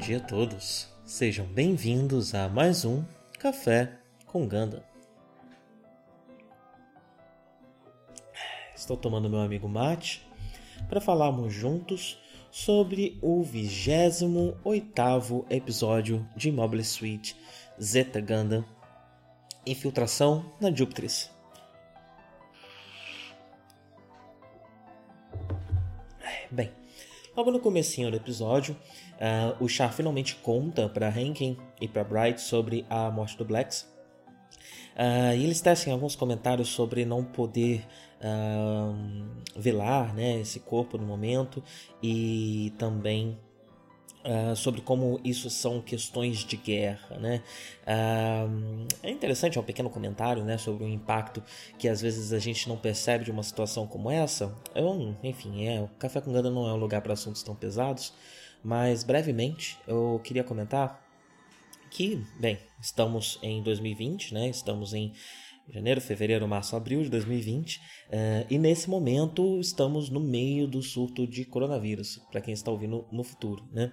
Dia a todos, sejam bem-vindos a mais um Café com Ganda. Estou tomando meu amigo mate para falarmos juntos sobre o 28 episódio de Mobile Suite Zeta Gundam Infiltração na Jupitris. Bem, logo no comecinho do episódio, Uh, o Char finalmente conta para Henkin e para Bright sobre a morte do Blacks. Uh, e eles tecem alguns comentários sobre não poder uh, velar né, esse corpo no momento e também Uh, sobre como isso são questões de guerra, né? Uh, é interessante, é um pequeno comentário, né, sobre o impacto que às vezes a gente não percebe de uma situação como essa. Eu, enfim, é, o Café com Ganda não é um lugar para assuntos tão pesados, mas brevemente eu queria comentar que, bem, estamos em 2020, né? Estamos em janeiro, fevereiro, março, abril de 2020, uh, eh, e nesse momento estamos no meio do surto de coronavírus, para quem está ouvindo no futuro, né?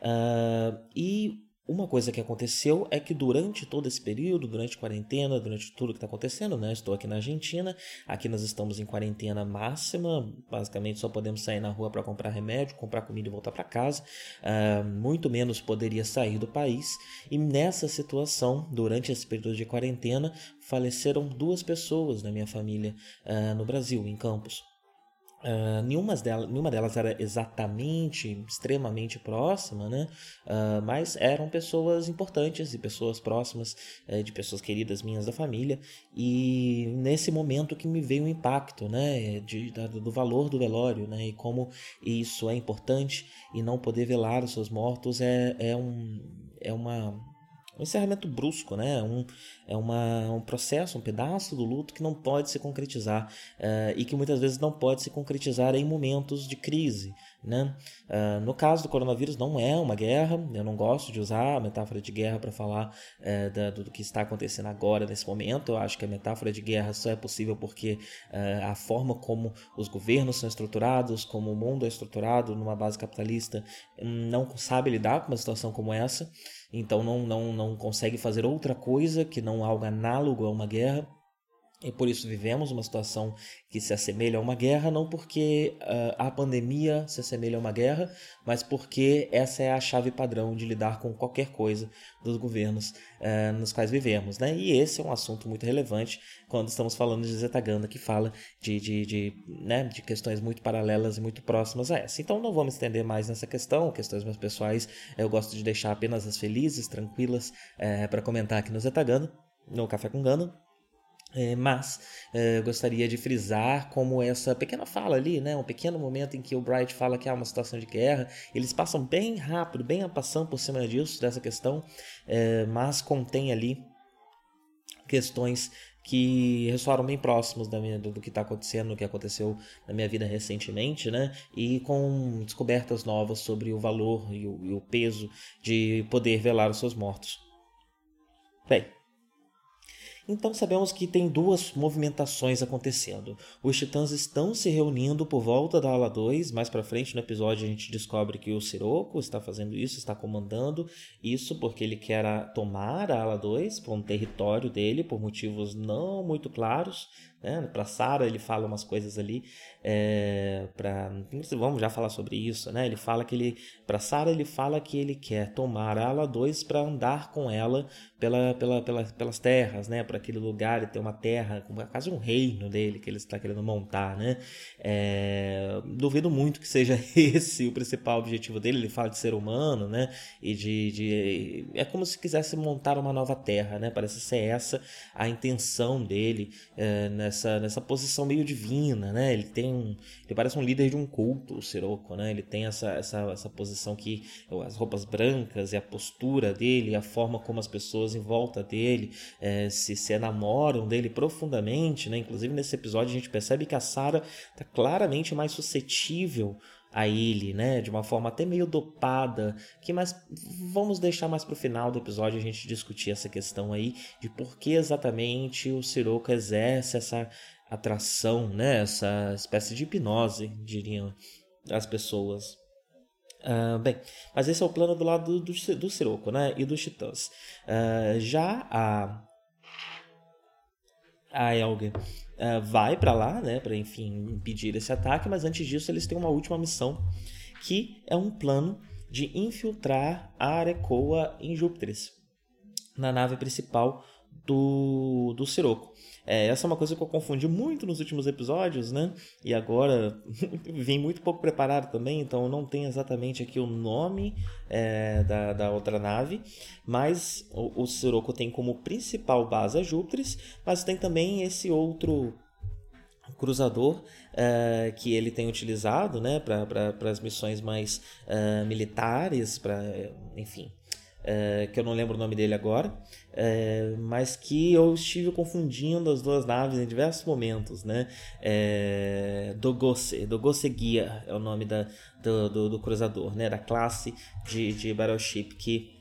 Uh, e uma coisa que aconteceu é que durante todo esse período, durante quarentena, durante tudo que está acontecendo, né? Estou aqui na Argentina, aqui nós estamos em quarentena máxima, basicamente só podemos sair na rua para comprar remédio, comprar comida e voltar para casa. Uh, muito menos poderia sair do país. E nessa situação, durante esse período de quarentena, faleceram duas pessoas da minha família uh, no Brasil, em Campos. Uh, nenhuma, delas, nenhuma delas era exatamente, extremamente próxima, né? Uh, mas eram pessoas importantes e pessoas próximas, uh, de pessoas queridas minhas da família. E nesse momento que me veio o impacto, né? De, do valor do velório, né? E como isso é importante e não poder velar os seus mortos é, é, um, é uma um encerramento brusco, né? Um, é uma, um processo, um pedaço do luto que não pode se concretizar uh, e que muitas vezes não pode se concretizar em momentos de crise. Né? Uh, no caso do coronavírus, não é uma guerra, eu não gosto de usar a metáfora de guerra para falar uh, da, do que está acontecendo agora, nesse momento. Eu acho que a metáfora de guerra só é possível porque a forma como os governos são estruturados, como o mundo é estruturado numa base capitalista, não sabe lidar com uma situação como essa então não, não, não consegue fazer outra coisa que não algo análogo a uma guerra. E por isso vivemos uma situação que se assemelha a uma guerra, não porque uh, a pandemia se assemelha a uma guerra, mas porque essa é a chave padrão de lidar com qualquer coisa dos governos uh, nos quais vivemos. Né? E esse é um assunto muito relevante quando estamos falando de Zetaganda, que fala de, de, de, né, de questões muito paralelas e muito próximas a essa. Então não vamos estender mais nessa questão, questões mais pessoais, eu gosto de deixar apenas as felizes, tranquilas, uh, eh, para comentar aqui no Zetaganda, no Café com Gano. É, mas é, gostaria de frisar como essa pequena fala ali, né, um pequeno momento em que o Bright fala que há uma situação de guerra, eles passam bem rápido, bem a passando por cima disso, dessa questão, é, mas contém ali questões que ressoaram bem próximos da minha, do, do que está acontecendo, do que aconteceu na minha vida recentemente, né? E com descobertas novas sobre o valor e o, e o peso de poder velar os seus mortos. Bem, então sabemos que tem duas movimentações acontecendo. Os titãs estão se reunindo por volta da ala 2. Mais para frente no episódio a gente descobre que o Sirocco está fazendo isso, está comandando isso porque ele quer tomar a ala 2 para um território dele por motivos não muito claros. Né? Para Sara ele fala umas coisas ali é, para vamos já falar sobre isso, né? Ele fala que ele para Sara ele fala que ele quer tomar a 2 para andar com ela pela, pela, pela, pelas terras, né? Para aquele lugar e ter uma terra, quase um reino dele que ele está querendo montar, né? É, duvido muito que seja esse o principal objetivo dele. Ele fala de ser humano, né? E de, de é como se quisesse montar uma nova terra, né? Parece ser essa a intenção dele é, nessa nessa posição meio divina, né? Ele tem um, ele parece um líder de um culto, o Sirocco, né? Ele tem essa, essa, essa posição que as roupas brancas e a postura dele, a forma como as pessoas em volta dele é, se, se enamoram dele profundamente, né? Inclusive nesse episódio a gente percebe que a Sarah está claramente mais suscetível a ele, né, de uma forma até meio dopada, que mas vamos deixar mais para o final do episódio a gente discutir essa questão aí de por que exatamente o Siroco exerce essa atração, né? essa espécie de hipnose, diriam as pessoas. Uh, bem, mas esse é o plano do lado do, do, do Siroco né? e dos Titãs. Uh, já a, a Elga uh, vai para lá, né, para enfim impedir esse ataque, mas antes disso eles têm uma última missão, que é um plano de infiltrar a Arecoa em Júpiter, na nave principal do, do Siroco. É, essa é uma coisa que eu confundi muito nos últimos episódios, né? E agora vim muito pouco preparado também, então não tenho exatamente aqui o nome é, da, da outra nave, mas o, o Sirocco tem como principal base a Júpiter, mas tem também esse outro cruzador uh, que ele tem utilizado né, para as missões mais uh, militares, para enfim, é, que eu não lembro o nome dele agora, é, mas que eu estive confundindo as duas naves em diversos momentos, né? É, Dogose, Dogose Guia é o nome da, do, do, do, cruzador, né? Da classe de, de Battleship que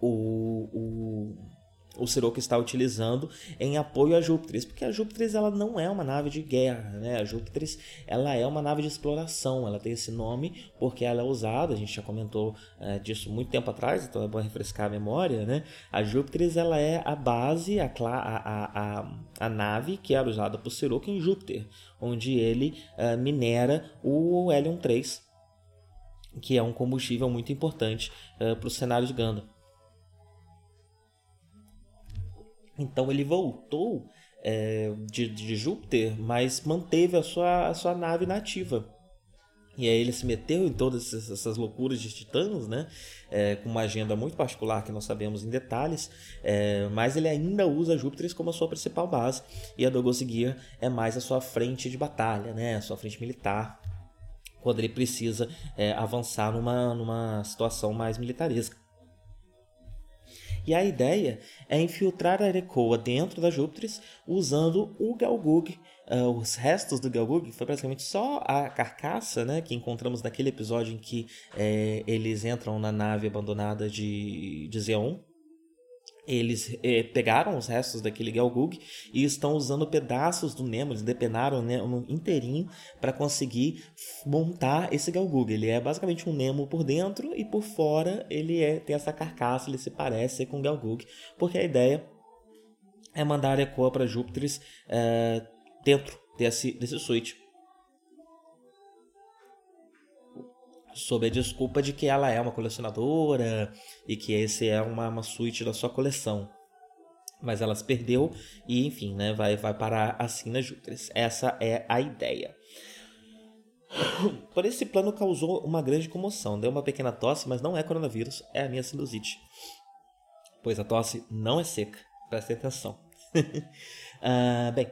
o, o o Sirocco está utilizando em apoio a Júpiter, porque a Júpiter ela não é uma nave de guerra, né? A Júpiter ela é uma nave de exploração, ela tem esse nome porque ela é usada, a gente já comentou é, disso muito tempo atrás, então é bom refrescar a memória, né? A Júpiter ela é a base, a, a, a, a nave que era usada por Sirocco em Júpiter, onde ele uh, minera o Helium 3, que é um combustível muito importante uh, para o cenário de Ganda. Então ele voltou é, de, de, Júpiter, mas manteve a sua, a sua nave nativa. E aí ele se meteu em todas essas loucuras de titãs, né? É, com uma agenda muito particular que não sabemos em detalhes, é, mas ele ainda usa Júpiter como a sua principal base. E a Dogos Gear é mais a sua frente de batalha, né? A sua frente militar, quando ele precisa é, avançar numa, numa situação mais militaresca. E a ideia é infiltrar a Arecoa dentro da Júpiter usando o Galgug, uh, os restos do Galgug, foi praticamente só a carcaça né, que encontramos naquele episódio em que é, eles entram na nave abandonada de, de Zeon eles eh, pegaram os restos daquele Galgug e estão usando pedaços do Nemo, eles depenaram o Nemo inteirinho para conseguir montar esse Galgug. Ele é basicamente um Nemo por dentro e por fora ele é, tem essa carcaça, ele se parece com o Galgug, porque a ideia é mandar a Ecoa para Júpiter eh, dentro desse, desse suíte. Sob a desculpa de que ela é uma colecionadora e que esse é uma, uma suíte da sua coleção. Mas ela se perdeu e, enfim, né, vai, vai parar assim na Júpiter. Essa é a ideia. Por esse plano causou uma grande comoção. Deu uma pequena tosse, mas não é coronavírus, é a minha sinusite. Pois a tosse não é seca. Preste atenção. uh, bem,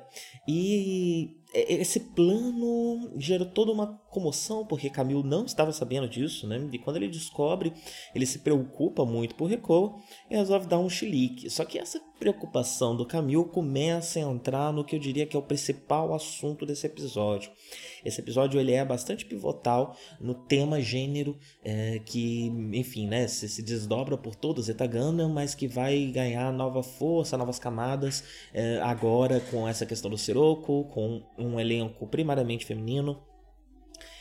e esse plano gerou toda uma comoção, porque Camilo não estava sabendo disso, né? E quando ele descobre, ele se preocupa muito por Reco e resolve dar um chilique. Só que essa preocupação do Camilo começa a entrar no que eu diria que é o principal assunto desse episódio. Esse episódio ele é bastante pivotal no tema gênero é, que, enfim, né, se, se desdobra por todo Zetagana, mas que vai ganhar nova força, novas camadas é, agora com essa questão do Sirocco, com elenco primariamente feminino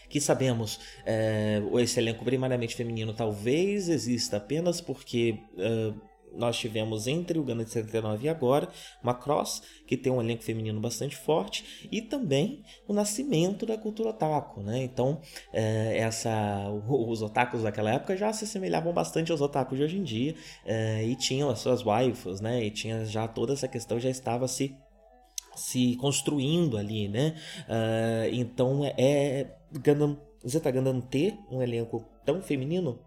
que sabemos é, esse elenco primariamente feminino talvez exista apenas porque uh, nós tivemos entre o Gana de 79 e agora uma cross que tem um elenco feminino bastante forte e também o nascimento da cultura otaku, né? Então, é, essa, os otakus daquela época já se assemelhavam bastante aos otakus de hoje em dia é, e tinham as suas waifus, né? E tinha já toda essa questão já estava se se construindo ali, né? Uh, então é Gundam, Zeta Gundam ter um elenco tão feminino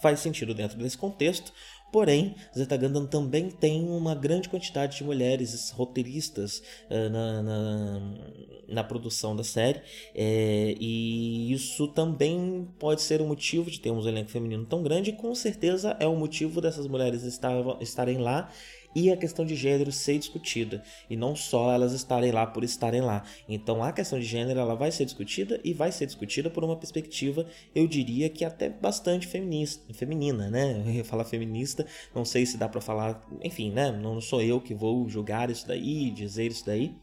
faz sentido dentro desse contexto. Porém, Zeta Gundam também tem uma grande quantidade de mulheres roteiristas uh, na, na, na, produção da série, é, e isso também pode ser o um motivo de termos um elenco feminino tão grande, e com certeza é o motivo dessas mulheres estarem lá e a questão de gênero ser discutida e não só elas estarem lá por estarem lá. Então a questão de gênero ela vai ser discutida e vai ser discutida por uma perspectiva, eu diria que até bastante feminista, feminina, né? Eu ia falar feminista, não sei se dá para falar, enfim, né? Não sou eu que vou julgar isso daí, dizer isso daí.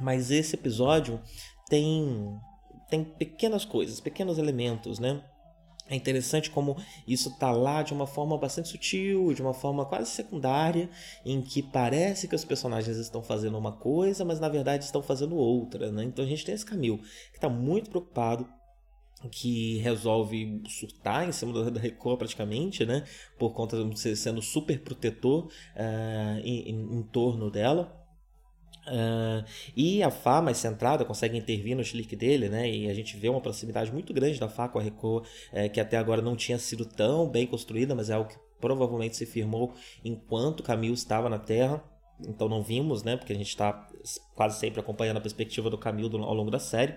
Mas esse episódio tem tem pequenas coisas, pequenos elementos, né? É interessante como isso está lá de uma forma bastante sutil, de uma forma quase secundária, em que parece que os personagens estão fazendo uma coisa, mas na verdade estão fazendo outra. Né? Então a gente tem esse Camilo que está muito preocupado que resolve surtar em cima da Record praticamente, né? Por conta de ser sendo super protetor uh, em, em, em torno dela. Uh, e a Fá mais centrada consegue intervir no slick dele, né? E a gente vê uma proximidade muito grande da Fá com a Record, é, que até agora não tinha sido tão bem construída, mas é algo que provavelmente se firmou enquanto Camille estava na Terra. Então não vimos, né? Porque a gente está quase sempre acompanhando a perspectiva do Camille ao longo da série.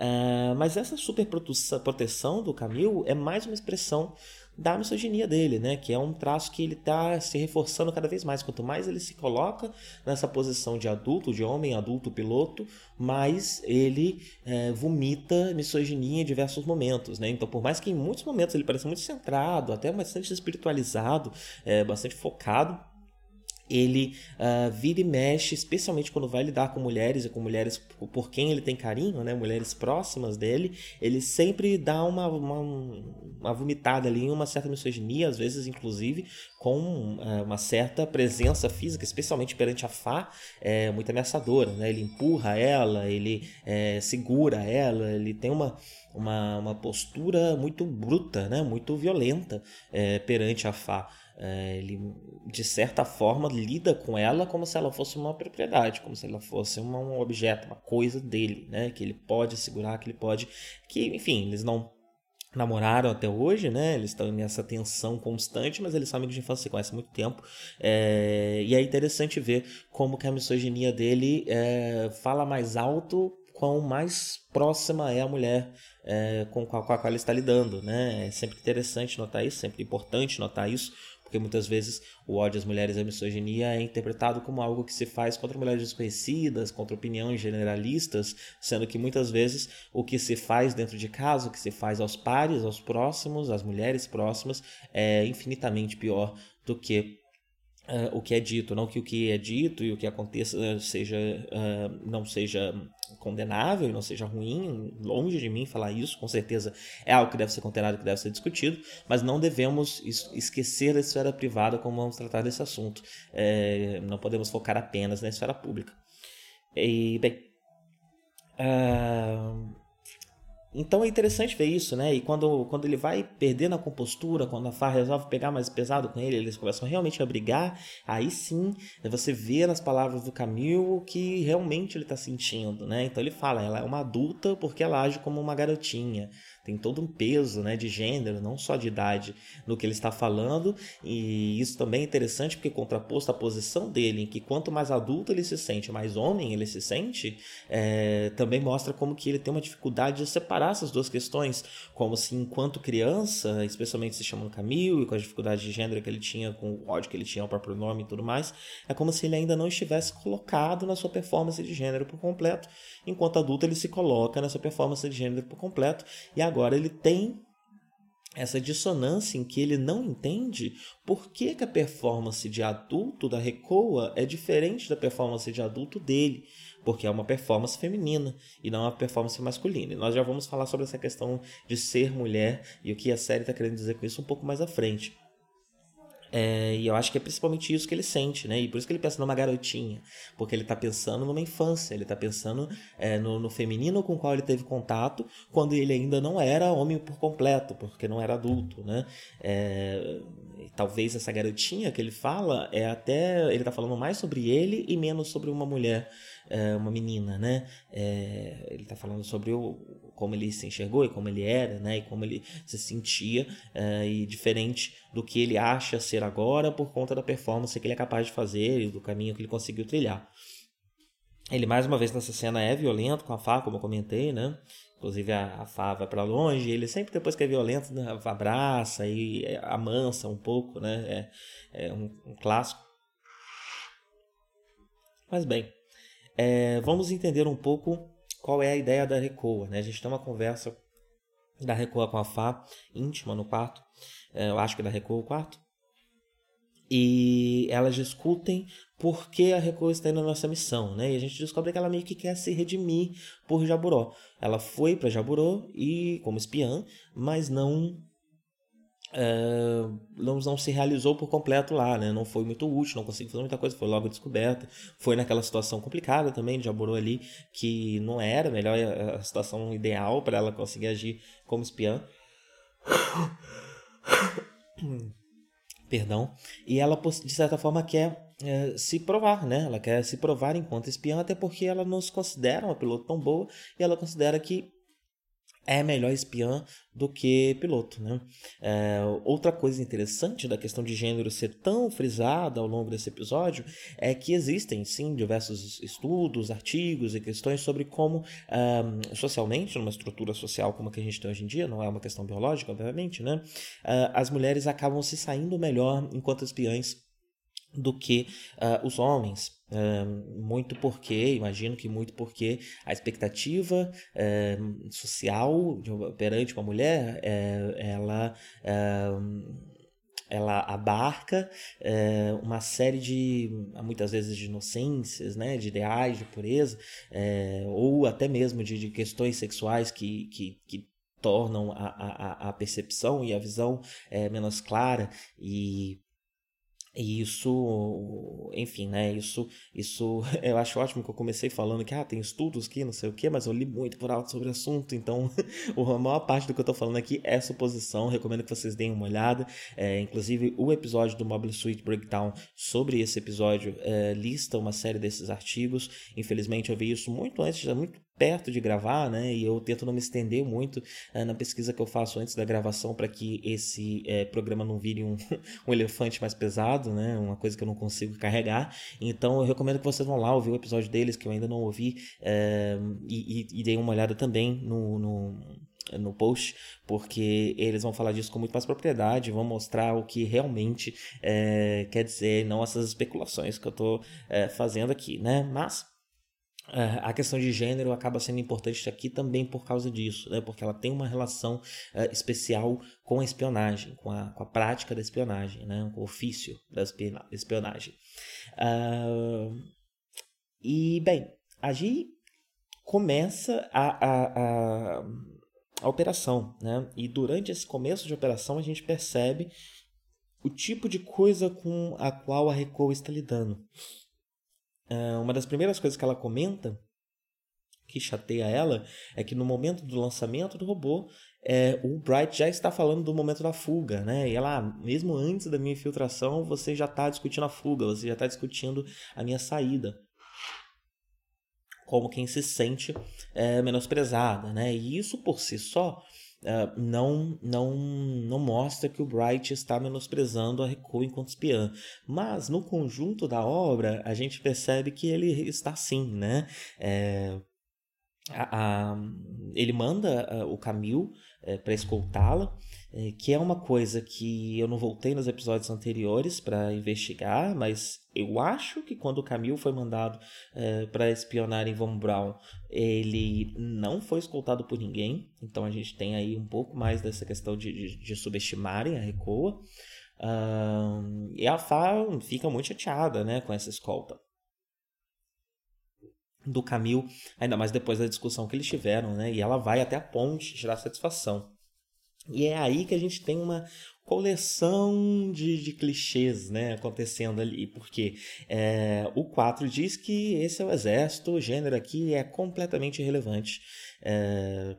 Uh, mas essa super proteção do Camille é mais uma expressão da misoginia dele, né? Que é um traço que ele está se reforçando cada vez mais. Quanto mais ele se coloca nessa posição de adulto, de homem adulto piloto, mais ele é, vomita misoginia em diversos momentos, né? Então, por mais que em muitos momentos ele pareça muito centrado, até bastante espiritualizado, é, bastante focado ele uh, vira e mexe, especialmente quando vai lidar com mulheres e com mulheres por quem ele tem carinho, né, mulheres próximas dele, ele sempre dá uma, uma, uma vomitada ali, uma certa misoginia, às vezes inclusive com uh, uma certa presença física, especialmente perante a Fá, é muito ameaçadora, né? ele empurra ela, ele é, segura ela, ele tem uma, uma, uma postura muito bruta, né? muito violenta é, perante a Fá. É, ele, de certa forma, lida com ela como se ela fosse uma propriedade, como se ela fosse um objeto, uma coisa dele, né? Que ele pode segurar, que ele pode. Que, enfim, eles não namoraram até hoje, né? Eles estão nessa tensão constante, mas eles são amigos de infância, se conhecem há muito tempo. É... E é interessante ver como que a misoginia dele é... fala mais alto quão mais próxima é a mulher é... com, a, com a qual ele está lidando, né? É sempre interessante notar isso, sempre importante notar isso, porque muitas vezes o ódio às mulheres e a misoginia é interpretado como algo que se faz contra mulheres desconhecidas, contra opiniões generalistas, sendo que muitas vezes o que se faz dentro de casa, o que se faz aos pares, aos próximos, às mulheres próximas, é infinitamente pior do que uh, o que é dito, não que o que é dito e o que aconteça seja uh, não seja condenável e não seja ruim, longe de mim falar isso, com certeza é algo que deve ser condenado, que deve ser discutido, mas não devemos esquecer da esfera privada como vamos tratar desse assunto. É, não podemos focar apenas na esfera pública. E, bem, uh, então é interessante ver isso, né? E quando, quando ele vai perdendo a compostura, quando a Far resolve pegar mais pesado com ele, eles começam realmente a brigar, aí sim você vê nas palavras do Camil o que realmente ele está sentindo, né? Então ele fala, ela é uma adulta porque ela age como uma garotinha tem todo um peso né, de gênero, não só de idade, no que ele está falando, e isso também é interessante porque contraposto à posição dele, em que quanto mais adulto ele se sente, mais homem ele se sente, é, também mostra como que ele tem uma dificuldade de separar essas duas questões, como se enquanto criança, especialmente se chamando Camille, e com a dificuldade de gênero que ele tinha, com o ódio que ele tinha ao próprio nome e tudo mais, é como se ele ainda não estivesse colocado na sua performance de gênero por completo, enquanto adulto ele se coloca nessa performance de gênero por completo, e agora ele tem essa dissonância em que ele não entende por que, que a performance de adulto da Recoa é diferente da performance de adulto dele. porque é uma performance feminina e não uma performance masculina. E nós já vamos falar sobre essa questão de ser mulher e o que a série está querendo dizer com isso um pouco mais à frente. É, e eu acho que é principalmente isso que ele sente, né? E por isso que ele pensa numa garotinha. Porque ele tá pensando numa infância, ele tá pensando é, no, no, feminino com o qual ele teve contato quando ele ainda não era homem por completo, porque não era adulto, né? É, talvez essa garotinha que ele fala é até. Ele tá falando mais sobre ele e menos sobre uma mulher é, uma menina, né? É, ele está falando sobre o, como ele se enxergou e como ele era, né? E como ele se sentia é, e diferente do que ele acha ser agora por conta da performance que ele é capaz de fazer e do caminho que ele conseguiu trilhar. Ele mais uma vez nessa cena é violento com a Fá, como eu comentei, né? Inclusive a, a Fá vai para longe, ele sempre depois que é violento né, abraça e amansa um pouco, né? É, é um, um clássico. Mas bem, é, vamos entender um pouco qual é a ideia da Recoa. Né? A gente tem uma conversa da Recoa com a Fá, íntima no quarto, é, eu acho que é da Recoa o quarto, e elas discutem por que a Recoa está indo na nossa missão, né? E a gente descobre que ela meio que quer se redimir por Jaburó. Ela foi para Jaburó e como espiã, mas não Uh, não, não se realizou por completo lá, né? Não foi muito útil, não conseguiu fazer muita coisa, foi logo descoberta. Foi naquela situação complicada também de Jaborô ali, que não era melhor a situação ideal para ela conseguir agir como espiã. Perdão. E ela, de certa forma, quer é, se provar, né? Ela quer se provar enquanto espiã, até porque ela não se considera uma piloto tão boa e ela considera que é melhor espiã do que piloto. Né? É, outra coisa interessante da questão de gênero ser tão frisada ao longo desse episódio é que existem sim diversos estudos, artigos e questões sobre como um, socialmente, numa estrutura social como a que a gente tem hoje em dia, não é uma questão biológica, obviamente, né? Uh, as mulheres acabam se saindo melhor enquanto espiãs do que uh, os homens. Uh, muito porque, imagino que muito porque a expectativa uh, social de, perante uma mulher, eh, ela ela abarca é, uma série de, muitas vezes, de inocências, né, de ideais de pureza, é, ou até mesmo de, de questões sexuais que, que, que tornam a, a, a percepção e a visão menos clara e e isso, enfim, né? Isso, isso eu acho ótimo que eu comecei falando que ah, tem estudos que não sei o que, mas eu li muito por alto sobre o assunto, então a maior parte do que eu tô falando aqui é suposição. Recomendo que vocês deem uma olhada. É, inclusive, o episódio do Mobile Suite Breakdown sobre esse episódio é, lista uma série desses artigos. Infelizmente, eu vi isso muito antes, já muito perto de gravar, né? E eu tento não me estender muito é, na pesquisa que eu faço antes da gravação para que esse é, programa não vire um, um elefante mais pesado, né? Uma coisa que eu não consigo carregar. Então eu recomendo que vocês vão lá ouvir o episódio deles que eu ainda não ouvi é, e, e, e deem uma olhada também no, no no post, porque eles vão falar disso com muito mais propriedade, vão mostrar o que realmente é, quer dizer, não essas especulações que eu estou é, fazendo aqui, né? Mas a questão de gênero acaba sendo importante aqui também por causa disso, né? porque ela tem uma relação uh, especial com a espionagem, com a, com a prática da espionagem, né? com o ofício da espionagem. Uh, e, bem, a começa a, a, a, a operação, né? e durante esse começo de operação a gente percebe o tipo de coisa com a qual a Reco está lidando. Ah, uma das primeiras coisas que ela comenta que chateia ela é que no momento do lançamento do robô, é, o Bright já está falando do momento da fuga, né? E ela, ah, mesmo antes da minha infiltração, você já está discutindo a fuga, você já está discutindo a minha saída. Como quem se sente é, menosprezada, né? E isso por si só Uh, não, não, não mostra que o Bright está menosprezando a Reco enquanto espiã. Mas no conjunto da obra, a gente percebe que ele está sim, né? É, a, a, ele manda o Camille é, para escoltá-la, é, que é uma coisa que eu não voltei nos episódios anteriores para investigar, mas eu acho que quando o Camille foi mandado é, para espionar em Von Braun, ele não foi escoltado por ninguém, então a gente tem aí um pouco mais dessa questão de, de, de subestimarem a Recoa. e a Fá fica muito chateada né, com essa escolta. Do Camil, ainda mais depois da discussão que eles tiveram, né? E ela vai até a ponte tirar satisfação. E é aí que a gente tem uma coleção de, de clichês né, acontecendo ali, porque é, o 4 diz que esse é o exército, o gênero aqui é completamente irrelevante. É,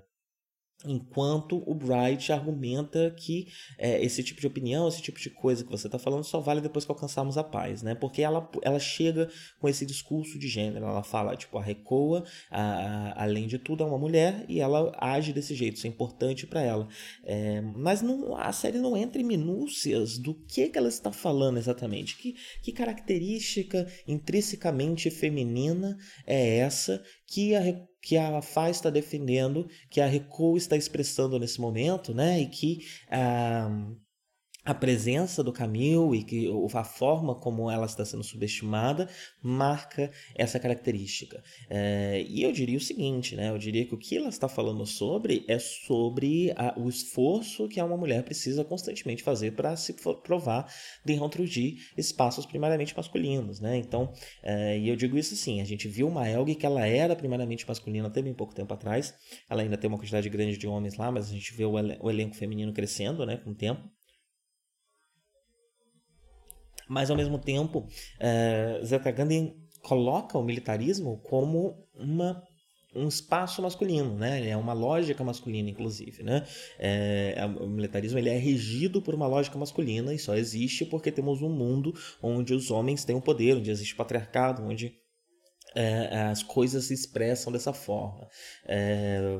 Enquanto o Bright argumenta que é, esse tipo de opinião, esse tipo de coisa que você está falando só vale depois que alcançarmos a paz, né? Porque ela, ela chega com esse discurso de gênero, ela fala, tipo, a Recoa, a, a, além de tudo, é uma mulher e ela age desse jeito, isso é importante para ela. É, mas não, a série não entra em minúcias do que, que ela está falando exatamente, que, que característica intrinsecamente feminina é essa que a que a FA está defendendo, que a Recu está expressando nesse momento, né? E que ah, a presença do Camille e que a forma como ela está sendo subestimada marca essa característica. É, e eu diria o seguinte, né? Eu diria que o que ela está falando sobre é sobre a, o esforço que uma mulher precisa constantemente fazer para se provar dentro de espaços primariamente masculinos, né? Então, é, e eu digo isso assim, a gente viu uma Elg que ela era primariamente masculina até bem pouco tempo atrás, ela ainda tem uma quantidade grande de homens lá, mas a gente vê o, o elenco feminino crescendo, né, com o tempo. Mas ao mesmo tempo, uh, Zeta Gandhi coloca o militarismo como uma um espaço masculino, né? É uma lógica masculina, inclusive, né? É, o militarismo ele é regido por uma lógica masculina e só existe porque temos um mundo onde os homens têm o poder, onde existe patriarcado, onde é, as coisas se expressam dessa forma. É,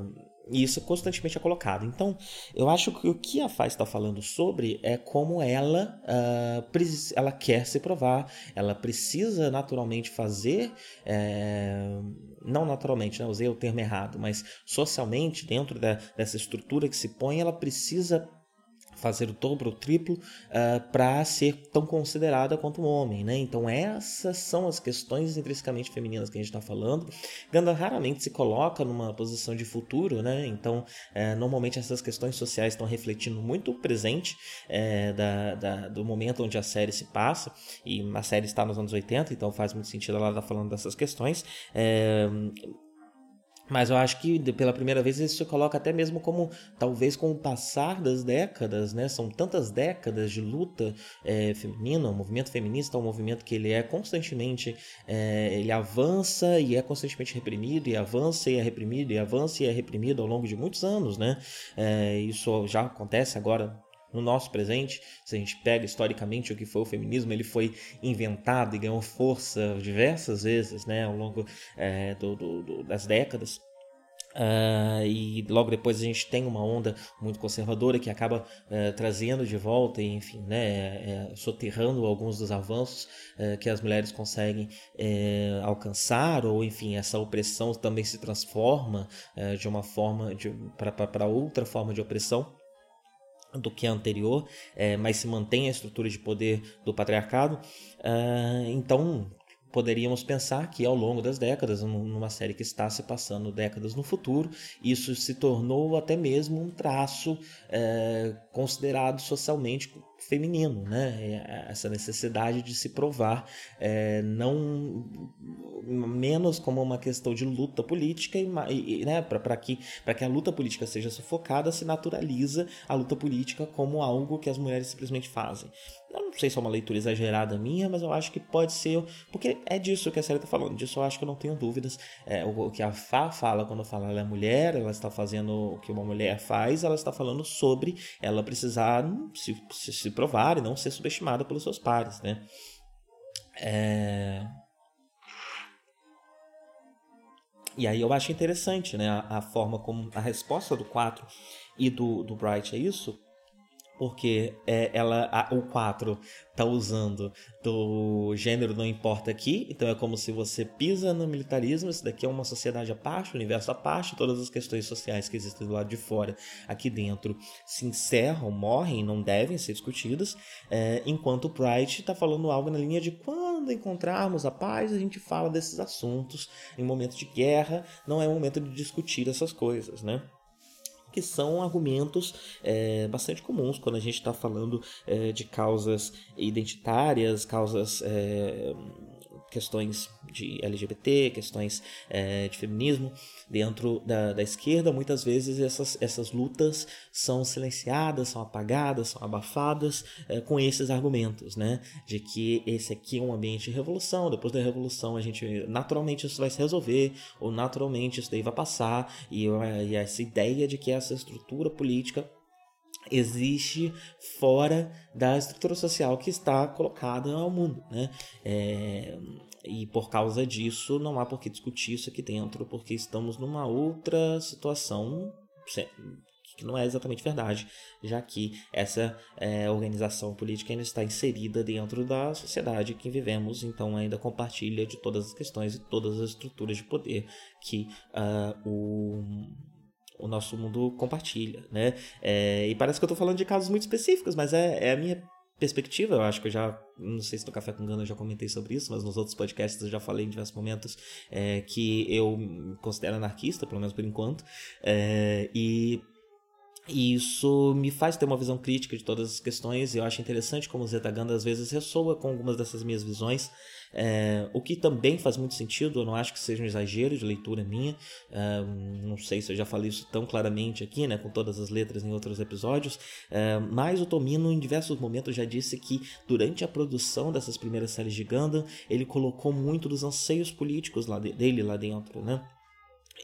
e isso constantemente é colocado. Então, eu acho que o que a Faz está falando sobre é como ela, uh, ela quer se provar, ela precisa naturalmente fazer, é, não naturalmente, né, usei o termo errado, mas socialmente, dentro da, dessa estrutura que se põe, ela precisa fazer o dobro ou triplo uh, ah, para ser tão considerada quanto um homem, né? Então essas são as questões intrinsecamente femininas que a gente está falando. Ganda raramente se coloca numa posição de futuro, né? Então uh, normalmente essas questões sociais estão refletindo muito o presente uh, da, da, do momento onde a série se passa e a série está nos anos 80, então faz muito sentido ela estar tá falando dessas questões. Mas eu acho que pela primeira vez isso se coloca até mesmo como, talvez com o passar das décadas, né? São tantas décadas de luta é, feminina, o movimento feminista é um movimento que ele é constantemente, é, ele avança e é constantemente reprimido, e avança e é reprimido, e avança e é reprimido ao longo de muitos anos, né? É, isso já acontece agora no nosso presente, se a gente pega historicamente o que foi o feminismo, ele foi inventado e ganhou força diversas vezes né, ao longo é, do, do, do, das décadas. Uh, e logo depois a gente tem uma onda muito conservadora que acaba uh, trazendo de volta, e, enfim, né, é, é, soterrando alguns dos avanços uh, que as mulheres conseguem alcançar, ou enfim, essa opressão também se transforma de uma forma para outra forma de opressão do que a anterior, é, mas se mantém a estrutura de poder do patriarcado. Uh, então, poderíamos pensar que ao longo das décadas, numa série que está se passando décadas no futuro, isso se tornou até mesmo um traço é, considerado socialmente feminino, né? É, essa necessidade de se provar, é, não menos como uma questão de luta política e, e né, para que para que a luta política seja sufocada, se naturaliza a luta política como algo que as mulheres simplesmente fazem. Eu não sei se é uma leitura exagerada minha, mas eu acho que pode ser, porque é disso que a série está falando, disso eu acho que eu não tenho dúvidas. É, o, o, que a Fá fala quando fala ela é mulher, ela está fazendo o que uma mulher faz, ela está falando sobre ela precisar se, se, se provar e não ser subestimada pelos seus pares, né? É... E aí eu acho interessante né, a, a, forma como a resposta do 4 e do, do Bright é isso, porque é, ela a, o 4 tá usando do gênero não importa aqui, então é como se você pisa no militarismo, isso daqui é uma sociedade à parte, universo à parte, todas as questões sociais que existem do lado de fora, aqui dentro, se encerram, morrem, não devem ser discutidas, é, enquanto o Pride está falando algo na linha de quando encontrarmos a paz, a gente fala desses assuntos, em momento de guerra, não é momento de discutir essas coisas, né? Que são argumentos é, bastante comuns quando a gente está falando é, de causas identitárias, causas é, questões de LGBT, questões é, de feminismo dentro da, da esquerda, muitas vezes essas, essas lutas são silenciadas, são apagadas, são abafadas é, com esses argumentos, né? De que esse aqui é um ambiente de revolução, depois da revolução a gente naturalmente isso vai se resolver, ou naturalmente isso daí vai passar, e, e essa ideia de que essa estrutura política existe fora da estrutura social que está colocada ao mundo, né? É, e por causa disso não há por que discutir isso aqui dentro, porque estamos numa outra situação que não é exatamente verdade, já que essa é, organização política ainda está inserida dentro da sociedade que vivemos, então ainda compartilha de todas as questões e todas as estruturas de poder que uh, o o nosso mundo compartilha, né? É, e parece que eu estou falando de casos muito específicos, mas é, é a minha perspectiva, eu acho que eu já, não sei se no Café com Gana eu já comentei sobre isso, mas nos outros podcasts eu já falei em diversos momentos é, que eu me considero anarquista, pelo menos por enquanto, é, e e isso me faz ter uma visão crítica de todas as questões, e eu acho interessante como o Zetaganda às vezes ressoa com algumas dessas minhas visões, é, o que também faz muito sentido, eu não acho que seja um exagero de leitura minha, é, não sei se eu já falei isso tão claramente aqui, né, com todas as letras em outros episódios, é, mas o Tomino em diversos momentos já disse que durante a produção dessas primeiras séries de Gundam, ele colocou muito dos anseios políticos lá de, dele lá dentro, né?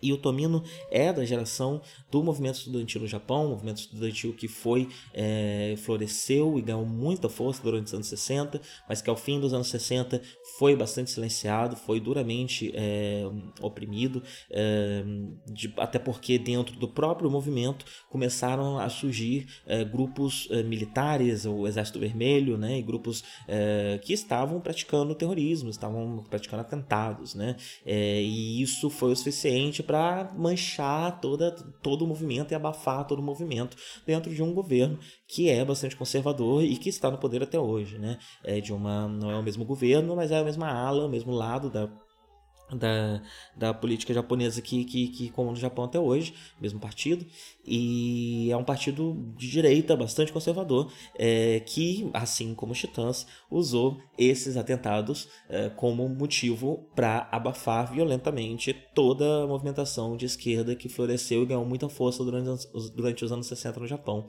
E o Tomino é da geração do movimento estudantil no Japão, movimento estudantil que foi, é, floresceu e ganhou muita força durante os anos 60, mas que ao fim dos anos 60 foi bastante silenciado, foi duramente é, oprimido, é, de, até porque dentro do próprio movimento começaram a surgir grupos militares, o Exército Vermelho, né, e grupos que estavam praticando terrorismo, estavam praticando atentados, né, e isso foi o suficiente para manchar toda, todo o movimento e abafar todo o movimento dentro de um governo que é bastante conservador e que está no poder até hoje, né? É de uma não é o mesmo governo, mas é a mesma ala, o mesmo lado da da, da política japonesa que, que, que comanda o Japão até hoje, mesmo partido, e é um partido de direita bastante conservador, é, que, assim como os Titãs, usou esses atentados é, como motivo para abafar violentamente toda a movimentação de esquerda que floresceu e ganhou muita força durante os, durante os anos 60 no Japão.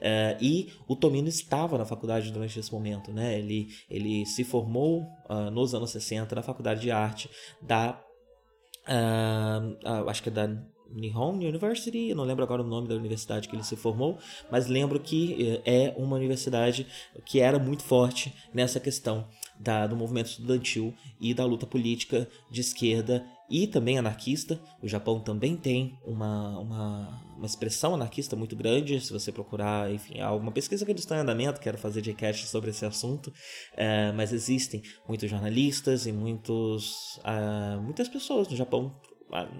É, e o Tomino estava na faculdade durante esse momento, né? ele, ele se formou uh, nos anos 60 na faculdade de arte da. Uh, uh, acho que é da Nihon University, eu não lembro agora o nome da universidade que ele se formou, mas lembro que eh, é uma universidade que era muito forte nessa questão da, do movimento estudantil e da luta política de esquerda e também anarquista. O Japão também tem uma, uma, uma expressão anarquista muito grande. Se você procurar, enfim, há uma pesquisa que está em andamento, quero fazer de cast sobre esse assunto. É, mas existem muitos jornalistas e muitos, uh, muitas pessoas no Japão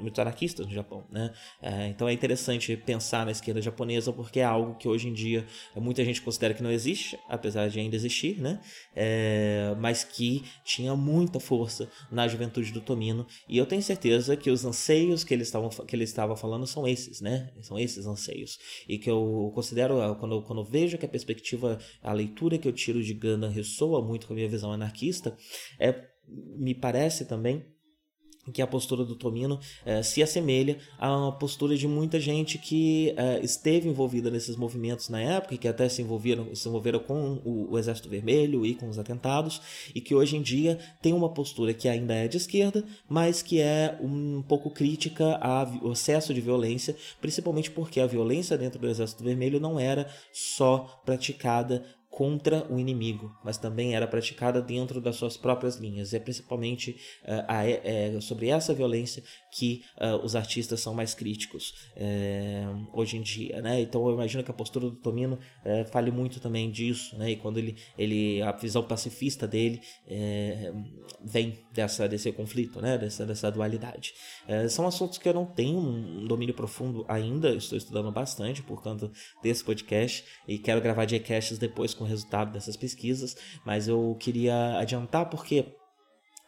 muitos anarquistas no Japão, né? É, então é interessante pensar na esquerda japonesa porque é algo que hoje em dia muita gente considera que não existe, apesar de ainda existir, né? É, mas que tinha muita força na juventude do Tomino e eu tenho certeza que os anseios que ele estava que ele estava falando são esses, né? São esses anseios e que eu considero quando quando eu vejo que a perspectiva, a leitura que eu tiro de Gundam ressoa muito com a minha visão anarquista, é me parece também que a postura do Tomino eh, se assemelha uma postura de muita gente que eh, esteve envolvida nesses movimentos na época e que até se envolveram, se envolveram com o, o, Exército Vermelho e com os atentados e que hoje em dia tem uma postura que ainda é de esquerda, mas que é um pouco crítica ao excesso de violência, principalmente porque a violência dentro do Exército Vermelho não era só praticada contra o inimigo, mas também era praticada dentro das suas próprias linhas. E é principalmente uh, a, é, sobre essa violência que uh, os artistas são mais críticos hoje em dia, né? Então eu imagino que a postura do Tomino fale muito também disso, né? E quando ele, ele a visão pacifista dele vem dessa desse conflito, né? Dessa dessa dualidade. são assuntos que eu não tenho um domínio profundo ainda. Estou estudando bastante por conta desse podcast e quero gravar podcasts depois com resultado dessas pesquisas, mas eu queria adiantar porque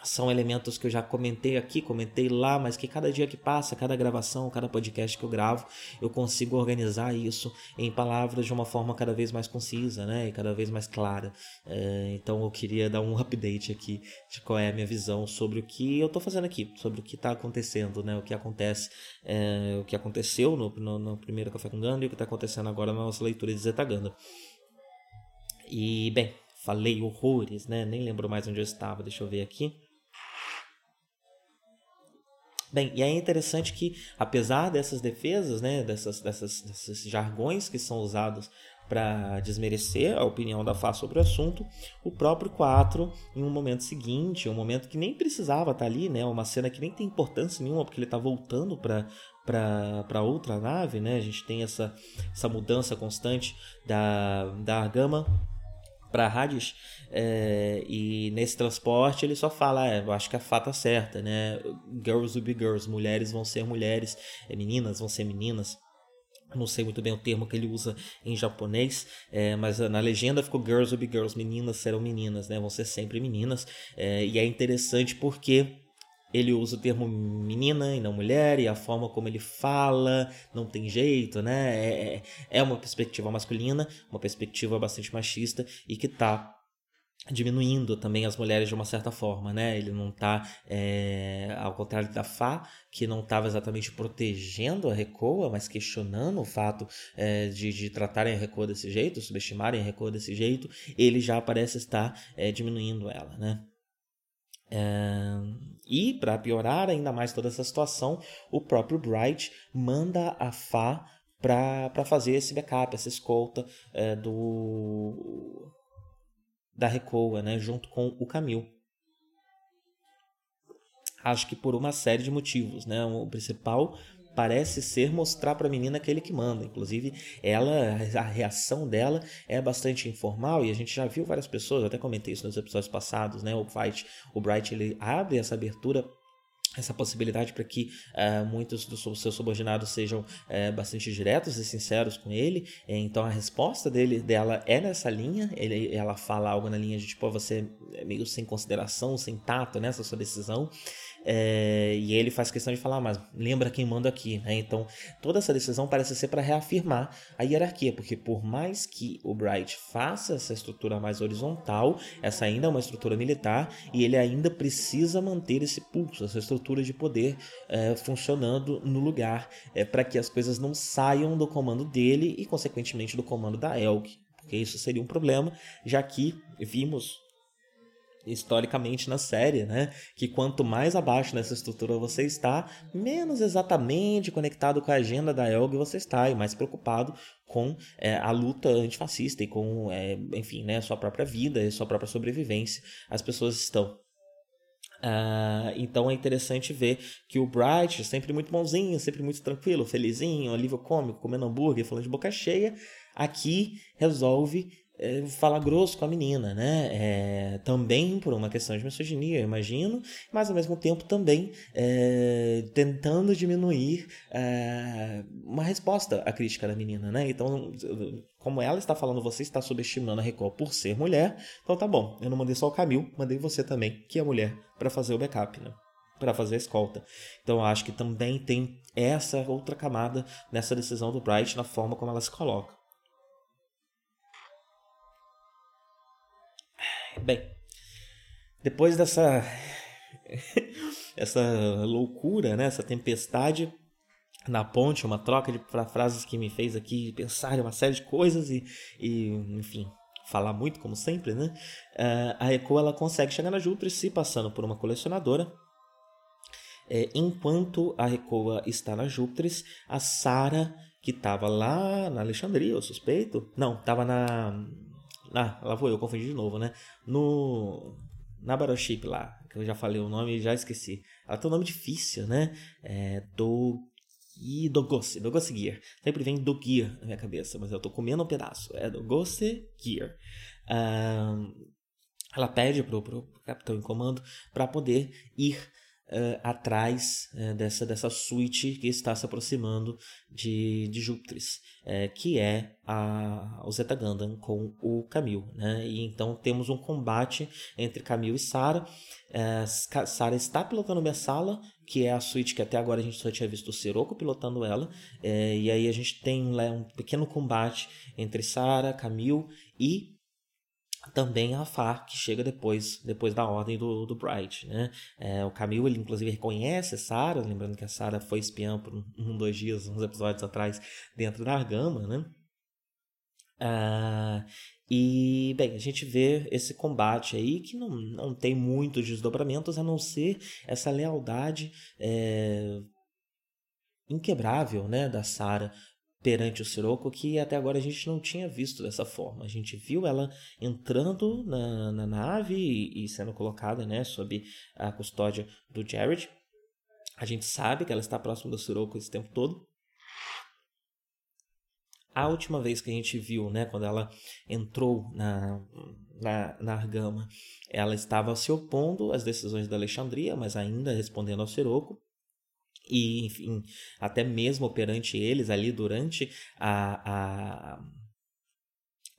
são elementos que eu já comentei aqui, comentei lá, mas que cada dia que passa, cada gravação, cada podcast que eu gravo, eu consigo organizar isso em palavras de uma forma cada vez mais concisa, né, e cada vez mais clara. É, então eu queria dar um update aqui de qual é a minha visão sobre o que eu estou fazendo aqui, sobre o que está acontecendo, né, o que acontece, é, o que aconteceu no, no, no, primeiro Café com Ganda e o que está acontecendo agora na nossa leitura de Zetaganda. E, bem, falei horrores, né, nem lembro mais onde eu estava, deixa eu ver aqui. Bem, e é interessante que, apesar dessas defesas, né, dessas, dessas, desses jargões que são usados para desmerecer a opinião da Fá sobre o assunto, o próprio 4, em um momento seguinte, um momento que nem precisava estar tá ali, né, uma cena que nem tem importância nenhuma, porque ele está voltando para para outra nave, né? A gente tem essa, essa mudança constante da, da Argama para Hades é, e nesse transporte ele só fala é, eu acho que a fata certa né girls will be girls mulheres vão ser mulheres é, meninas vão ser meninas não sei muito bem o termo que ele usa em japonês, é, mas na legenda ficou girls will be girls, meninas serão meninas, né? Vão ser sempre meninas. É, e é interessante porque ele usa o termo menina e não mulher, e a forma como ele fala não tem jeito, né? É, é, é uma perspectiva masculina, uma perspectiva bastante machista e que tá diminuindo também as mulheres de uma certa forma, né? Ele não tá, é, ao contrário da Fá, que não estava exatamente protegendo a Recoa, mas questionando o fato é, de, de tratarem a Recoa desse jeito, subestimarem a Recoa desse jeito, ele já parece estar é, diminuindo ela, né? É... E, para piorar ainda mais toda essa situação, o próprio Bright manda a Fá para fazer esse backup, essa escolta é, do da Recoa, né, junto com o Camil. Acho que por uma série de motivos, né? O principal parece ser mostrar para a menina aquele que manda. Inclusive, ela, a reação dela é bastante informal e a gente já viu várias pessoas, até comentei isso nos episódios passados, né? O Bright, o Bright ele abre essa abertura essa possibilidade para que uh, muitos dos seus subordinados sejam uh, bastante diretos e sinceros com ele. Então a resposta dele dela é nessa linha. Ele, ela fala algo na linha de tipo você é meio sem consideração, sem tato nessa sua decisão. É, e ele faz questão de falar, ah, mas lembra quem manda aqui, né? Então, toda essa decisão parece ser para reafirmar a hierarquia, porque por mais que o Bright faça essa estrutura mais horizontal, essa ainda é uma estrutura militar e ele ainda precisa manter esse pulso, essa estrutura de poder é, funcionando no lugar, é, para que as coisas não saiam do comando dele e, consequentemente, do comando da Elk, porque isso seria um problema, já que vimos historicamente na série, né? Que quanto mais abaixo nessa estrutura você está, menos exatamente conectado com a agenda da Elg você está e mais preocupado com é, a luta antifascista e com, é, enfim, né, sua própria vida e sua própria sobrevivência. As pessoas estão. Uh, então é interessante ver que o Bright, sempre muito bonzinho, sempre muito tranquilo, felizinho, alívio cômico, comendo hambúrguer, falando de boca cheia, aqui resolve é, falar grosso com a menina, né? É, também por uma questão de misoginia, eu imagino, mas ao mesmo tempo também é, tentando diminuir uma resposta à crítica da menina, né? Então, como ela está falando, você está subestimando a Record por ser mulher, então tá bom, eu não mandei só o Camil, mandei você também, que é mulher, para fazer o backup, né? para fazer a escolta. Então acho que também tem essa outra camada nessa decisão do Bright na forma como ela se coloca. Bem, depois dessa essa loucura, né, essa tempestade na ponte, uma troca de frases que me fez aqui pensar em uma série de coisas e, e enfim, falar muito como sempre, né? Uh, a Eco ela consegue chegar na Júpiter se passando por uma colecionadora. É, enquanto a Recoa está na Júpiter, a Sara, que estava lá na Alexandria, eu suspeito, não, estava na ah, lá vou eu, confundi de novo, né? No. Na Baroship lá, que eu já falei o nome e já esqueci. Ela tem um nome difícil, né? É. Do. E Dogose, Dogose Gear. Sempre vem do Gear na minha cabeça, mas eu tô comendo um pedaço. É Dogose Gear. Ela pede pro, pro capitão em comando para poder ir uh, atrás uh, dessa, dessa suíte que está se aproximando de, de Júpiter, uh, que é a, o Zeta Gundam com o Camille. Né? E então temos um combate entre Camille e Sarah. Uh, Sarah está pilotando Messala, que é a suíte que até agora a gente só tinha visto o Sirocco pilotando ela. e aí a gente tem um pequeno combate entre Sarah, Camille e também a Far, que chega depois depois da ordem do, do Bright. Né? É, o Camille, ele inclusive reconhece a Sarah, lembrando que a Sarah foi espiã por um, um, dois dias, uns episódios atrás, dentro da Argama, né? Ah, e, bem, a gente vê esse combate aí que não, não tem muitos desdobramentos a não ser essa lealdade é, inquebrável né, da Sarah perante o Sirocco que até agora a gente não tinha visto dessa forma. A gente viu ela entrando na, na nave e, e, sendo colocada né, sob a custódia do Jared. A gente sabe que ela está próxima do Sirocco esse tempo todo. A última vez que a gente viu, né, quando ela entrou na, na, na Argama, ela estava se opondo às decisões da Alexandria, mas ainda respondendo ao Sirocco e, enfim, até mesmo perante eles ali durante a, a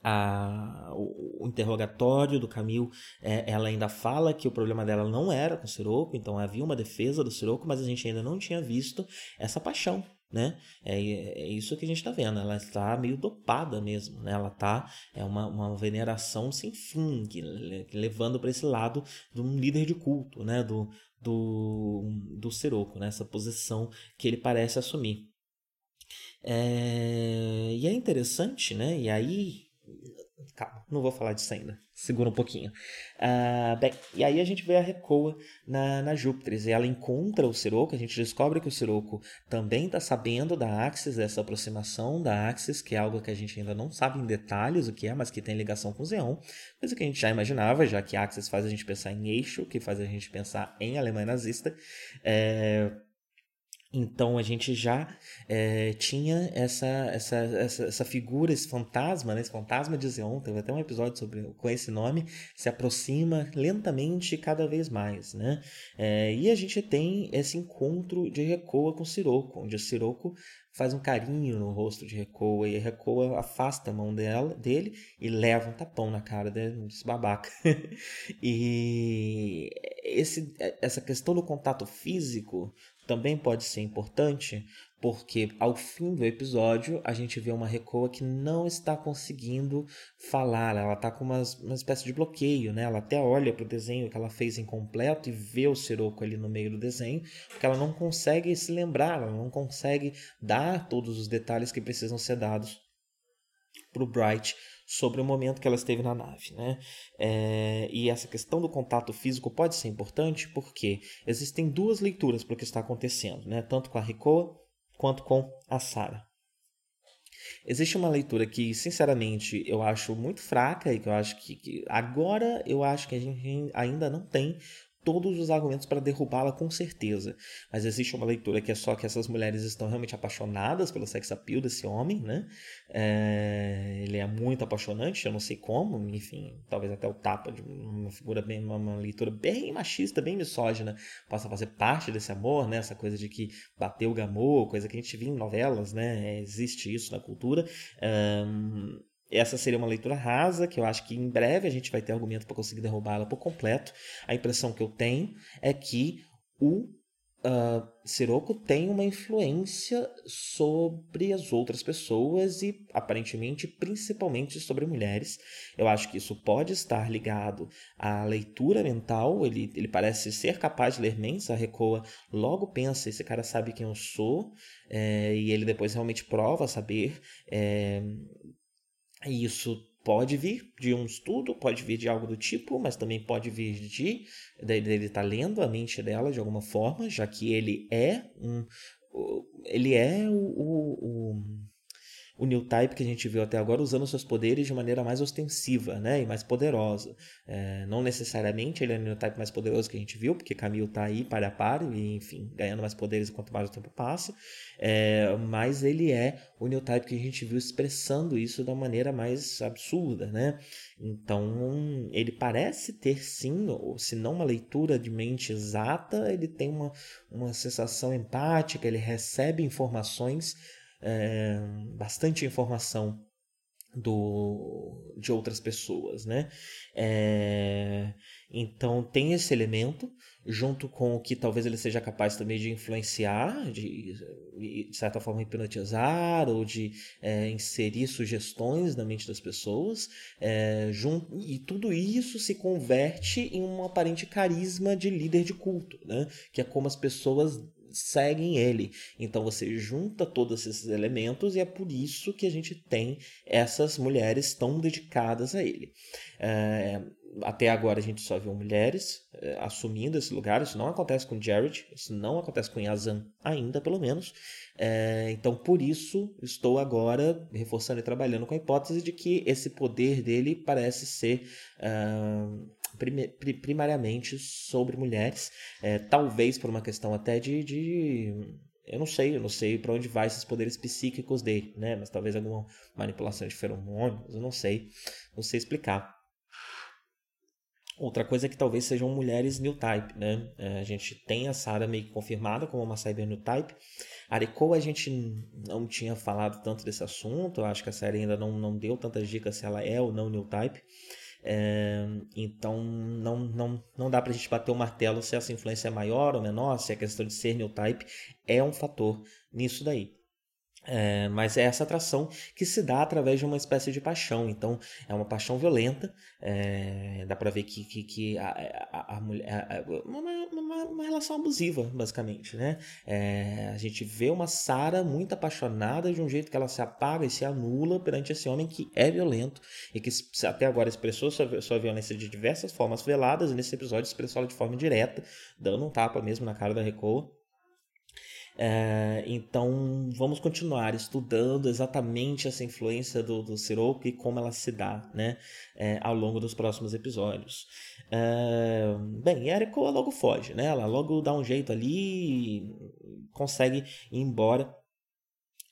a, o, interrogatório do Camil, é, ela ainda fala que o problema dela não era com o Siroco, então havia uma defesa do Siroco, mas a gente ainda não tinha visto essa paixão, né? É, é isso que a gente está vendo, ela está meio dopada mesmo, né? Ela tá é uma, uma veneração sem fim, que, levando para esse lado de um líder de culto, né? Do, do, do Siroco, né? essa posição que ele parece assumir. É, e é interessante, né? E aí. Calma, não vou falar disso ainda segura um pouquinho. Uh, bem, e aí a gente vê a Recoa na, na Júpiter e ela encontra o Siroco, a gente descobre que o Siroco também está sabendo da Axis, dessa aproximação da Axis, que é algo que a gente ainda não sabe em detalhes o que é, mas que tem ligação com o Zeon, coisa que a gente já imaginava, já que Axis faz a gente pensar em eixo, que faz a gente pensar em Alemanha nazista. É então a gente já é, tinha essa, essa, essa, essa, figura, esse fantasma, né? esse fantasma de Zeon, teve até um episódio sobre, com esse nome, se aproxima lentamente cada vez mais. Né? É, e a gente tem esse encontro de Recoa com Siroco, onde o Siroco faz um carinho no rosto de Recoa e Recoa afasta a mão dela, dele e leva um tapão na cara desse babaca. e esse, essa questão do contato físico também pode ser importante porque ao fim do episódio a gente vê uma Recoa que não está conseguindo falar, ela está com uma, uma espécie de bloqueio, né? Ela até olha para o desenho que ela fez incompleto e vê o Siroco ali no meio do desenho, porque ela não consegue se lembrar, ela não consegue dar todos os detalhes que precisam ser dados para o Bright sobre o momento que ela esteve na nave. Né? É, e essa questão do contato físico pode ser importante porque existem duas leituras para o que está acontecendo, né? tanto com a Ricoa quanto com a Sarah. Existe uma leitura que, sinceramente, eu acho muito fraca e que eu acho que, que agora eu acho que a gente ainda não tem todos os argumentos para derrubá-la com certeza. Mas existe uma leitura que é só que essas mulheres estão realmente apaixonadas pelo sex appeal desse homem, né? É, ele é muito apaixonante, eu não sei como, enfim, talvez até o tapa de uma figura bem, uma, uma, leitura bem machista, bem misógina, possa fazer parte desse amor, né? Essa coisa de que bateu o gamô, coisa que a gente via em novelas, né? Existe isso na cultura. Um, essa seria uma leitura rasa, que eu acho que em breve a gente vai ter argumento para conseguir derrubá-la por completo. A impressão que eu tenho é que o uh, tem uma influência sobre as outras pessoas e aparentemente principalmente sobre mulheres. Eu acho que isso pode estar ligado à leitura mental. Ele, ele parece ser capaz de ler mentes. A Recoa logo pensa: esse cara sabe quem eu sou, é, e ele depois realmente prova saber. É, isso pode vir de um estudo, pode vir de algo do tipo, mas também pode vir de dele estar tá lendo a mente dela de alguma forma, já que ele é um ele é o, o, o o New Type que a gente viu até agora usando seus poderes de maneira mais ostensiva, né? E mais poderosa. É, não necessariamente ele é o New Type mais poderoso que a gente viu, porque Camille tá aí para a par, e enfim, ganhando mais poderes quanto mais o tempo passa. É, mas ele é o New Type que a gente viu expressando isso da maneira mais absurda, né? Então, ele parece ter sim, ou se não uma leitura de mente exata, ele tem uma, uma sensação empática, ele recebe informações, é, bastante informação do, de outras pessoas, né? É, então tem esse elemento, junto com o que talvez ele seja capaz também de influenciar, de, de certa forma hipnotizar ou de é, inserir sugestões na mente das pessoas, é, junto, e tudo isso se converte em um aparente carisma de líder de culto, né? que é como as pessoas seguem ele. Então você junta todos esses elementos e é por isso que a gente tem essas mulheres tão dedicadas a ele. É, até agora a gente só viu mulheres é, assumindo esse lugar. Isso não acontece com Jared, isso não acontece com Yazan ainda, pelo menos. É, então, por isso, estou agora reforçando e trabalhando com a hipótese de que esse poder dele parece ser uh, primariamente sobre mulheres, é, talvez por uma questão até de, de eu não sei, eu não sei para onde vai esses poderes psíquicos dele, né? Mas talvez alguma manipulação de feromônios, eu não sei, não sei explicar. Outra coisa é que talvez sejam mulheres new type, né? É, a gente tem a Sarah meio que confirmada como uma cyber new type. A Ariko a gente não tinha falado tanto desse assunto, eu acho que a série ainda não, não deu tantas dicas se ela é ou não new type. É, então não, não, não dá para a gente bater o martelo se essa influência é maior ou menor, se a questão de ser new type é um fator nisso daí. É, mas é essa atração que se dá através de uma espécie de paixão. Então, é uma paixão violenta. É, dá pra ver que, que, que a, a, a mulher. uma, uma, uma, relação abusiva, basicamente. Né? É, a gente vê uma Sara muito apaixonada de um jeito que ela se apaga e se anula perante esse homem que é violento e que até agora expressou sua, sua violência de diversas formas veladas. E nesse episódio expressou ela de forma direta, dando um tapa mesmo na cara da Recoa. É, então vamos continuar estudando exatamente essa influência do, do Siroco e como ela se dá né, é, ao longo dos próximos episódios. É, bem, Eriko logo foge, né? ela logo dá um jeito ali consegue ir embora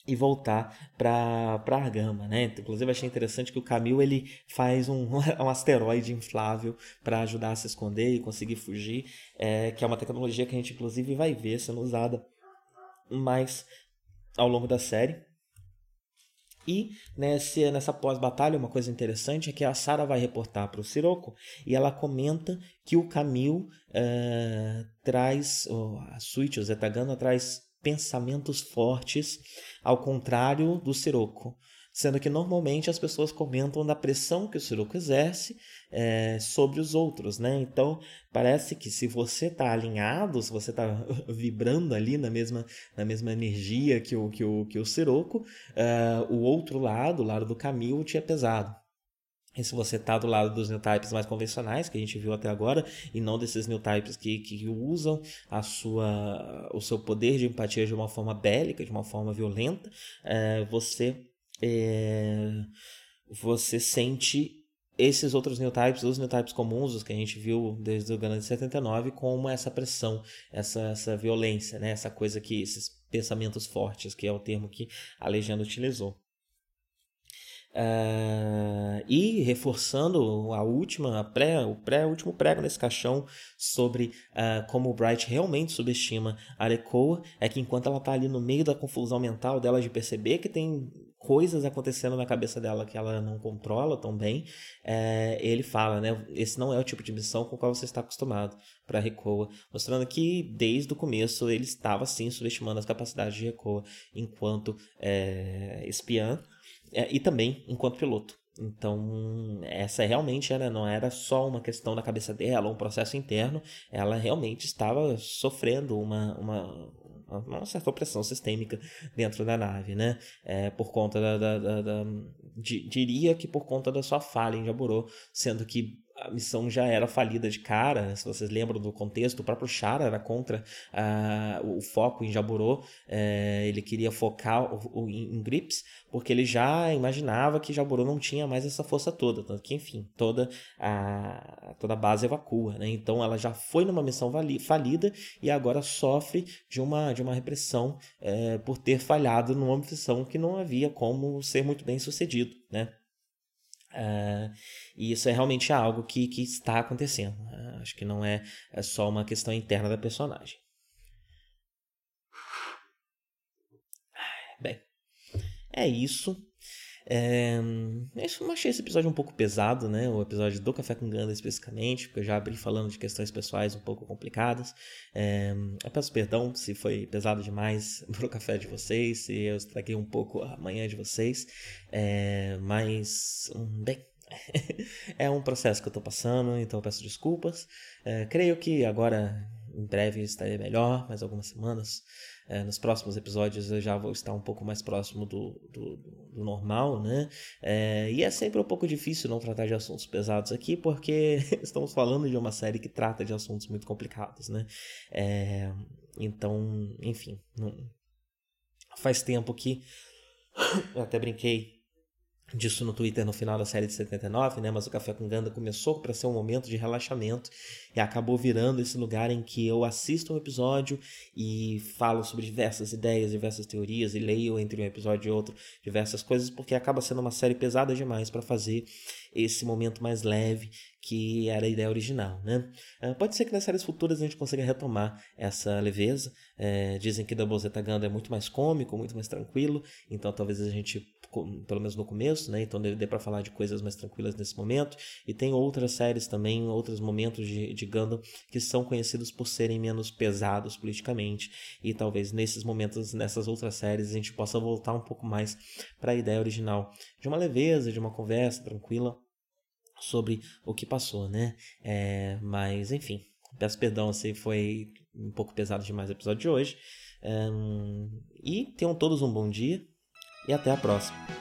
e voltar para Argama, né? Inclusive achei interessante que o Camil ele faz um, um asteroide inflável para ajudar a se esconder e conseguir fugir, é, que é uma tecnologia que a gente inclusive vai ver sendo usada mais ao longo da série. E nessa pós-batalha, uma coisa interessante é que a Sarah vai reportar para o Sirocco e ela comenta que o Camille uh, traz, oh, a Suite, o Zetagana, traz pensamentos fortes, ao contrário do Sirocco sendo que normalmente as pessoas comentam da pressão que o Siroco exerce é, sobre os outros, né? Então parece que se você está alinhado, se você está vibrando ali na mesma, na mesma energia que o, que o, que o Siroco, uh, o outro lado, o lado do caminho, te é pesado. E se você está do lado dos new types mais convencionais, que a gente viu até agora, e não desses new types que, que usam a sua, o seu poder de empatia de uma forma bélica, de uma forma violenta, é, você é, você sente esses outros new types, os new types comuns, os que a gente viu desde o Gana de 79, como essa pressão, essa, essa violência, né? essa coisa que, esses pensamentos fortes, que é o termo que a legenda utilizou. Uh, e reforçando a última, a pré, o pré, último prego nesse caixão sobre uh, como o Bright realmente subestima a Arekoa, é que enquanto ela está ali no meio da confusão mental dela de perceber que tem coisas acontecendo na cabeça dela que ela não controla tão bem, é, ele fala, né? Esse não é o tipo de missão com o qual você está acostumado para Recoa, mostrando que desde o começo ele estava sim subestimando as capacidades de Recoa enquanto é, espiã é, e também enquanto piloto. Então, essa realmente era, não era só uma questão da cabeça dela, um processo interno, ela realmente estava sofrendo uma, uma, uma certa opressão sistêmica dentro da nave, né? É, por conta da, da, da, da diria que por conta da sua falha em Jaburô, sendo que a missão já era falida de cara, né? se vocês lembram do contexto, o próprio Chara era contra uh, o foco em Jaburo, é, ele queria focar o, o, em Grips, porque ele já imaginava que Jaburo não tinha mais essa força toda, tanto que, enfim, toda a, toda a base evacua, né? então ela já foi numa missão falida e agora sofre de uma, de uma repressão é, por ter falhado numa missão que não havia como ser muito bem sucedido, né? Uh, e isso é realmente algo que, que está acontecendo. Uh, acho que não é, é só uma questão interna da personagem. Bem, é isso. É, eu achei esse episódio um pouco pesado, né? O episódio do Café com Ganda especificamente, porque eu já abri falando de questões pessoais um pouco complicadas. É, eu peço perdão se foi pesado demais pro café de vocês, se eu estraguei um pouco a manhã de vocês. É, mas, hum, bem, é um processo que eu tô passando, então eu peço desculpas. É, creio que agora, em breve, estarei melhor, mais algumas semanas. É, nos próximos episódios eu já vou estar um pouco mais próximo do, do, do normal, né? É, e é sempre um pouco difícil não tratar de assuntos pesados aqui, porque estamos falando de uma série que trata de assuntos muito complicados, né? É, então, enfim, não... faz tempo que eu até brinquei disso no Twitter no final da série de 79, né? Mas o Café com Ganda começou para ser um momento de relaxamento e acabou virando esse lugar em que eu assisto um episódio e falo sobre diversas ideias, diversas teorias e leio entre um episódio e outro diversas coisas, porque acaba sendo uma série pesada demais para fazer esse momento mais leve que era a ideia original, né? Uh, pode ser que nas séries futuras a gente consiga retomar essa leveza. É, dizem que Double Zeta Ganda é muito mais cômico, muito mais tranquilo, então talvez a gente, pelo menos no começo, né? Então dê para falar de coisas mais tranquilas nesse momento. E tem outras séries também, outros momentos de, de Gundam que são conhecidos por serem menos pesados politicamente. E talvez nesses momentos, nessas outras séries, a gente possa voltar um pouco mais para a ideia original de uma leveza, de uma conversa tranquila sobre o que passou, né? É, mas, enfim, peço perdão se foi um pouco pesado demais o episódio de hoje. Um, e tenham todos um bom dia e até a próxima.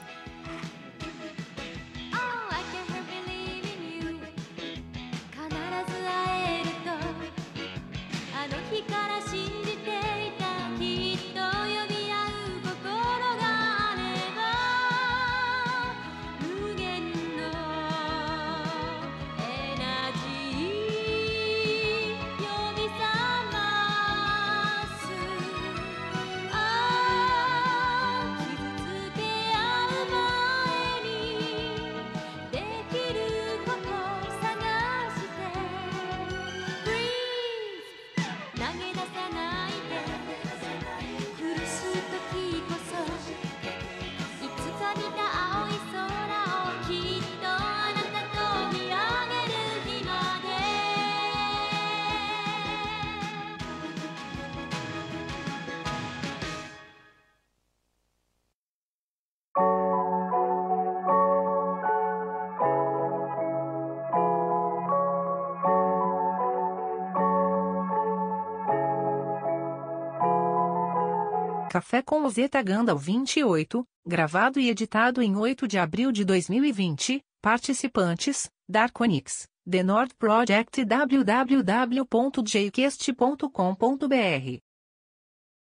Ozeta Gandal 28, gravado e editado em 8 de abril de 2020. Participantes: Darkonix, The Nord Project e www.jcast.com.br.